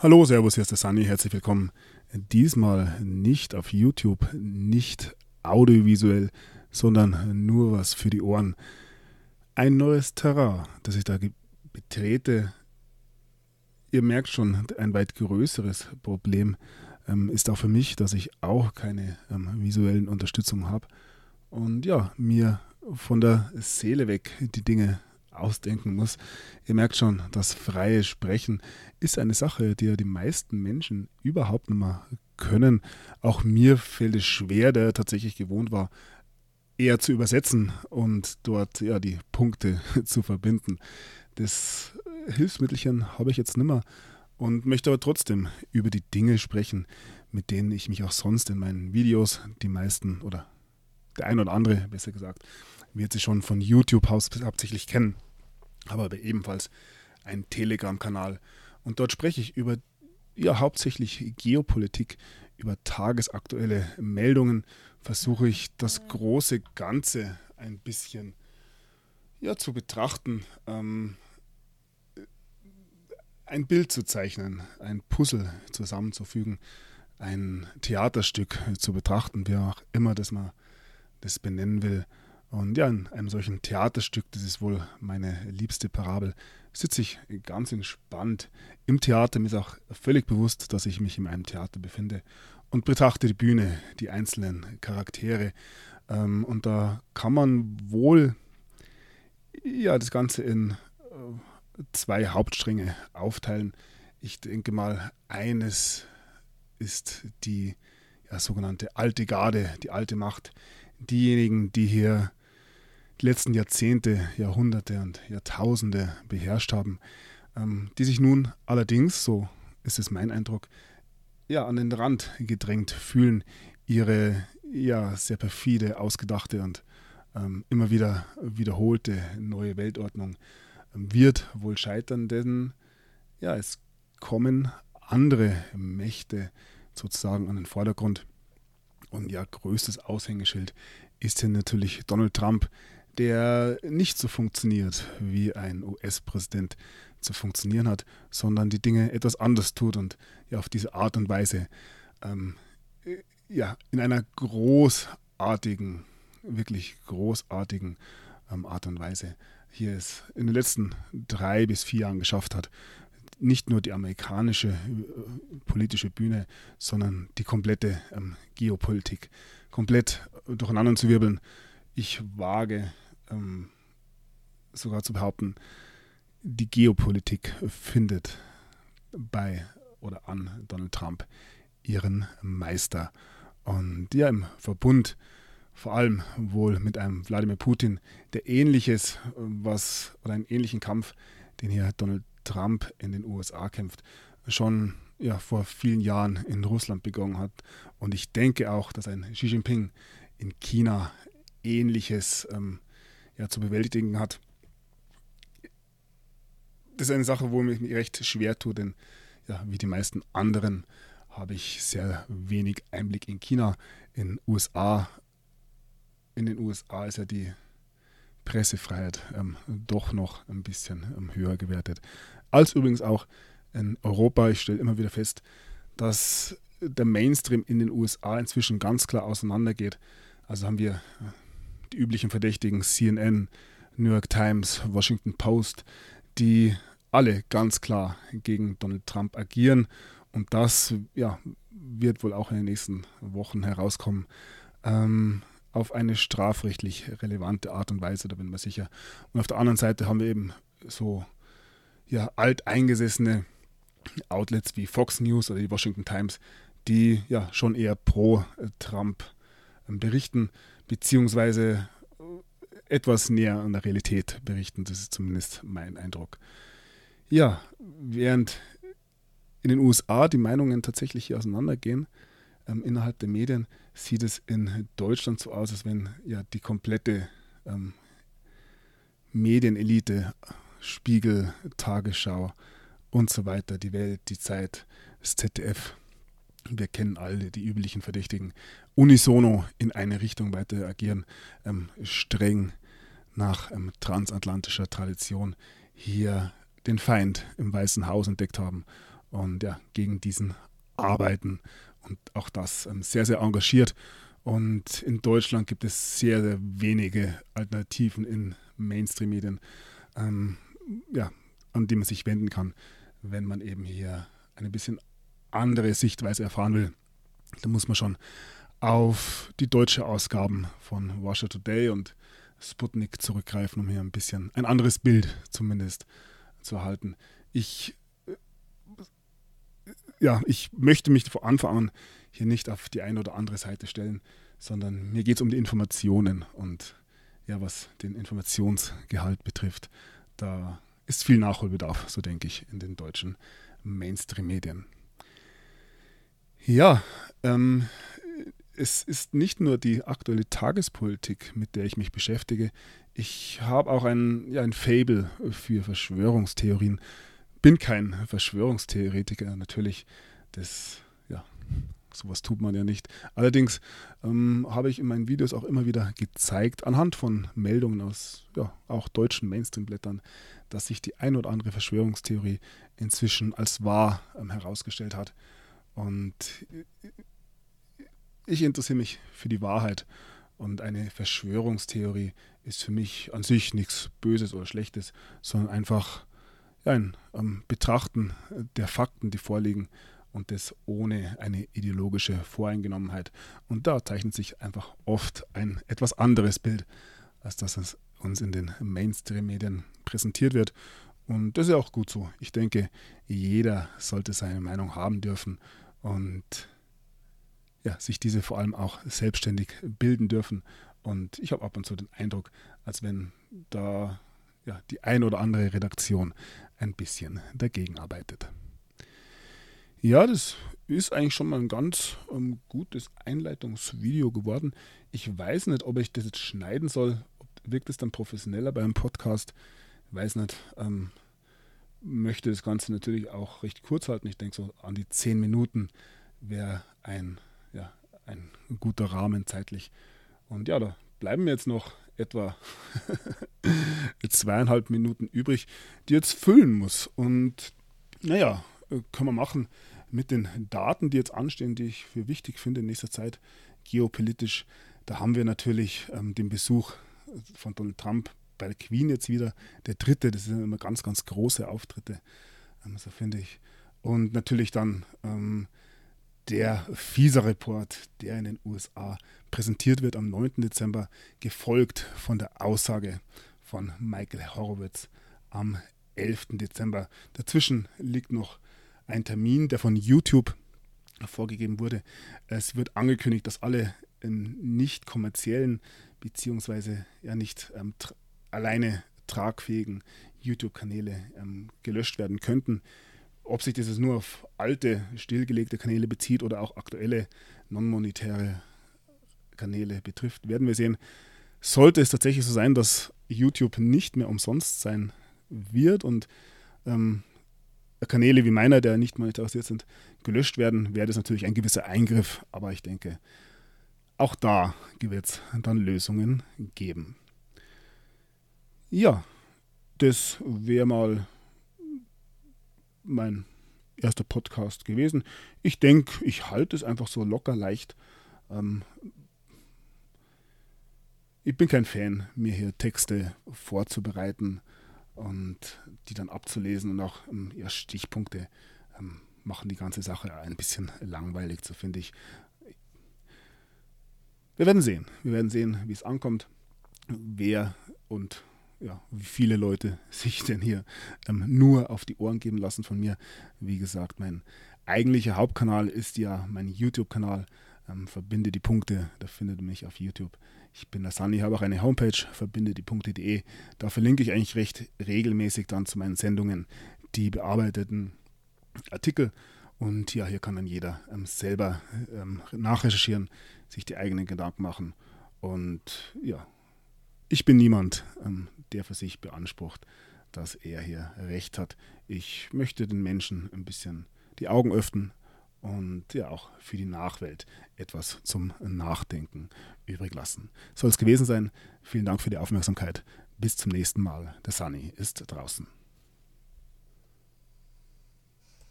Hallo, Servus, hier ist der Sunny, herzlich willkommen. Diesmal nicht auf YouTube, nicht audiovisuell, sondern nur was für die Ohren. Ein neues Terrain, das ich da betrete. Ihr merkt schon, ein weit größeres Problem ähm, ist auch für mich, dass ich auch keine ähm, visuellen Unterstützung habe. Und ja, mir von der Seele weg die Dinge ausdenken muss. Ihr merkt schon, das freie Sprechen ist eine Sache, die ja die meisten Menschen überhaupt nicht mehr können. Auch mir fällt es schwer, der tatsächlich gewohnt war, eher zu übersetzen und dort ja die Punkte zu verbinden. Das Hilfsmittelchen habe ich jetzt nimmer und möchte aber trotzdem über die Dinge sprechen, mit denen ich mich auch sonst in meinen Videos die meisten oder der ein oder andere, besser gesagt, wird sie schon von YouTube hauptsächlich kennen habe aber ebenfalls einen Telegram-Kanal. Und dort spreche ich über ja, hauptsächlich Geopolitik, über tagesaktuelle Meldungen, versuche ich das große Ganze ein bisschen ja, zu betrachten, ähm, ein Bild zu zeichnen, ein Puzzle zusammenzufügen, ein Theaterstück zu betrachten, wie auch immer das man das benennen will. Und ja, in einem solchen Theaterstück, das ist wohl meine liebste Parabel, sitze ich ganz entspannt im Theater. Mir ist auch völlig bewusst, dass ich mich in einem Theater befinde und betrachte die Bühne, die einzelnen Charaktere. Ähm, und da kann man wohl ja, das Ganze in äh, zwei Hauptstränge aufteilen. Ich denke mal, eines ist die ja, sogenannte alte Garde, die alte Macht, diejenigen, die hier die letzten Jahrzehnte, Jahrhunderte und Jahrtausende beherrscht haben, ähm, die sich nun allerdings, so ist es mein Eindruck, ja, an den Rand gedrängt fühlen, ihre ja, sehr perfide, ausgedachte und ähm, immer wieder wiederholte neue Weltordnung ähm, wird wohl scheitern, denn ja, es kommen andere Mächte sozusagen an den Vordergrund. Und ja, größtes Aushängeschild ist hier natürlich Donald Trump, der nicht so funktioniert, wie ein US-Präsident zu funktionieren hat, sondern die Dinge etwas anders tut und ja auf diese Art und Weise ähm, ja in einer großartigen, wirklich großartigen ähm, Art und Weise hier es in den letzten drei bis vier Jahren geschafft hat, nicht nur die amerikanische äh, politische Bühne, sondern die komplette ähm, Geopolitik komplett durcheinander zu wirbeln. Ich wage ähm, sogar zu behaupten, die Geopolitik findet bei oder an Donald Trump ihren Meister. Und ja, im Verbund vor allem wohl mit einem Wladimir Putin, der ähnliches, was oder einen ähnlichen Kampf, den hier Donald Trump in den USA kämpft, schon ja, vor vielen Jahren in Russland begonnen hat. Und ich denke auch, dass ein Xi Jinping in China ähnliches ähm, ja, zu bewältigen hat. Das ist eine Sache, wo ich mich recht schwer tue, denn ja, wie die meisten anderen habe ich sehr wenig Einblick in China. In USA, in den USA ist ja die Pressefreiheit ähm, doch noch ein bisschen ähm, höher gewertet. Als übrigens auch in Europa. Ich stelle immer wieder fest, dass der Mainstream in den USA inzwischen ganz klar auseinandergeht. Also haben wir die üblichen Verdächtigen CNN, New York Times, Washington Post, die alle ganz klar gegen Donald Trump agieren. Und das ja, wird wohl auch in den nächsten Wochen herauskommen. Ähm, auf eine strafrechtlich relevante Art und Weise, da bin ich mir sicher. Und auf der anderen Seite haben wir eben so ja, alteingesessene Outlets wie Fox News oder die Washington Times, die ja schon eher pro Trump ähm, berichten beziehungsweise etwas näher an der Realität berichten. Das ist zumindest mein Eindruck. Ja, während in den USA die Meinungen tatsächlich hier auseinandergehen, ähm, innerhalb der Medien, sieht es in Deutschland so aus, als wenn ja die komplette ähm, Medienelite, Spiegel, Tagesschau und so weiter, die Welt, die Zeit, das ZDF, wir kennen alle die üblichen Verdächtigen, unisono in eine Richtung weiter agieren, ähm, streng nach ähm, transatlantischer Tradition hier den Feind im Weißen Haus entdeckt haben und ja, gegen diesen arbeiten und auch das ähm, sehr, sehr engagiert. Und in Deutschland gibt es sehr, sehr wenige Alternativen in Mainstream-Medien, ähm, ja, an die man sich wenden kann, wenn man eben hier eine bisschen andere Sichtweise erfahren will. Da muss man schon auf die deutsche Ausgaben von Russia Today und Sputnik zurückgreifen, um hier ein bisschen ein anderes Bild zumindest zu erhalten. Ich, äh, ja, ich möchte mich von Anfang an hier nicht auf die eine oder andere Seite stellen, sondern mir geht es um die Informationen und ja, was den Informationsgehalt betrifft, da ist viel Nachholbedarf, so denke ich, in den deutschen Mainstream-Medien. Ja, ähm, es ist nicht nur die aktuelle Tagespolitik, mit der ich mich beschäftige. Ich habe auch ein, ja, ein Fable für Verschwörungstheorien. Bin kein Verschwörungstheoretiker, natürlich. Das, ja, sowas tut man ja nicht. Allerdings ähm, habe ich in meinen Videos auch immer wieder gezeigt, anhand von Meldungen aus ja, auch deutschen Mainstream-Blättern, dass sich die ein oder andere Verschwörungstheorie inzwischen als wahr ähm, herausgestellt hat. Und ich interessiere mich für die Wahrheit. Und eine Verschwörungstheorie ist für mich an sich nichts Böses oder Schlechtes, sondern einfach ein ähm, Betrachten der Fakten, die vorliegen und das ohne eine ideologische Voreingenommenheit. Und da zeichnet sich einfach oft ein etwas anderes Bild, als das es uns in den Mainstream-Medien präsentiert wird. Und das ist ja auch gut so. Ich denke, jeder sollte seine Meinung haben dürfen und ja, sich diese vor allem auch selbstständig bilden dürfen. Und ich habe ab und zu den Eindruck, als wenn da ja, die ein oder andere Redaktion ein bisschen dagegen arbeitet. Ja, das ist eigentlich schon mal ein ganz ähm, gutes Einleitungsvideo geworden. Ich weiß nicht, ob ich das jetzt schneiden soll. Wirkt es dann professioneller beim Podcast? Ich weiß nicht. Ähm, möchte das Ganze natürlich auch recht kurz halten. Ich denke, so an die zehn Minuten wäre ein ja, ein guter Rahmen zeitlich. Und ja, da bleiben jetzt noch etwa zweieinhalb Minuten übrig, die jetzt füllen muss. Und naja, können wir machen mit den Daten, die jetzt anstehen, die ich für wichtig finde in nächster Zeit, geopolitisch. Da haben wir natürlich ähm, den Besuch von Donald Trump bei der Queen jetzt wieder. Der dritte, das sind immer ganz, ganz große Auftritte, ähm, so finde ich. Und natürlich dann ähm, der FISA-Report, der in den USA präsentiert wird am 9. Dezember, gefolgt von der Aussage von Michael Horowitz am 11. Dezember. Dazwischen liegt noch ein Termin, der von YouTube vorgegeben wurde. Es wird angekündigt, dass alle nicht kommerziellen beziehungsweise ja nicht ähm, alleine tragfähigen YouTube-Kanäle ähm, gelöscht werden könnten. Ob sich das nur auf alte, stillgelegte Kanäle bezieht oder auch aktuelle, non-monetäre Kanäle betrifft, werden wir sehen. Sollte es tatsächlich so sein, dass YouTube nicht mehr umsonst sein wird und ähm, Kanäle wie meiner, der nicht monetarisiert sind, gelöscht werden, wäre das natürlich ein gewisser Eingriff. Aber ich denke, auch da wird es dann Lösungen geben. Ja, das wäre mal mein erster Podcast gewesen. Ich denke, ich halte es einfach so locker leicht. Ähm, ich bin kein Fan, mir hier Texte vorzubereiten und die dann abzulesen und auch ähm, ja, Stichpunkte ähm, machen die ganze Sache ein bisschen langweilig, so finde ich. Wir werden sehen. Wir werden sehen, wie es ankommt, wer und ja, wie viele Leute sich denn hier ähm, nur auf die Ohren geben lassen von mir. Wie gesagt, mein eigentlicher Hauptkanal ist ja mein YouTube-Kanal. Ähm, verbinde die Punkte, da findet ihr mich auf YouTube. Ich bin der Sunny, habe auch eine Homepage, verbinde die Punkte.de. Da verlinke ich eigentlich recht regelmäßig dann zu meinen Sendungen die bearbeiteten Artikel. Und ja, hier kann dann jeder ähm, selber ähm, nachrecherchieren, sich die eigenen Gedanken machen. Und ja, ich bin niemand, ähm, der für sich beansprucht, dass er hier recht hat. Ich möchte den Menschen ein bisschen die Augen öffnen und ja auch für die Nachwelt etwas zum Nachdenken übrig lassen. Soll es gewesen sein. Vielen Dank für die Aufmerksamkeit. Bis zum nächsten Mal. Der Sunny ist draußen.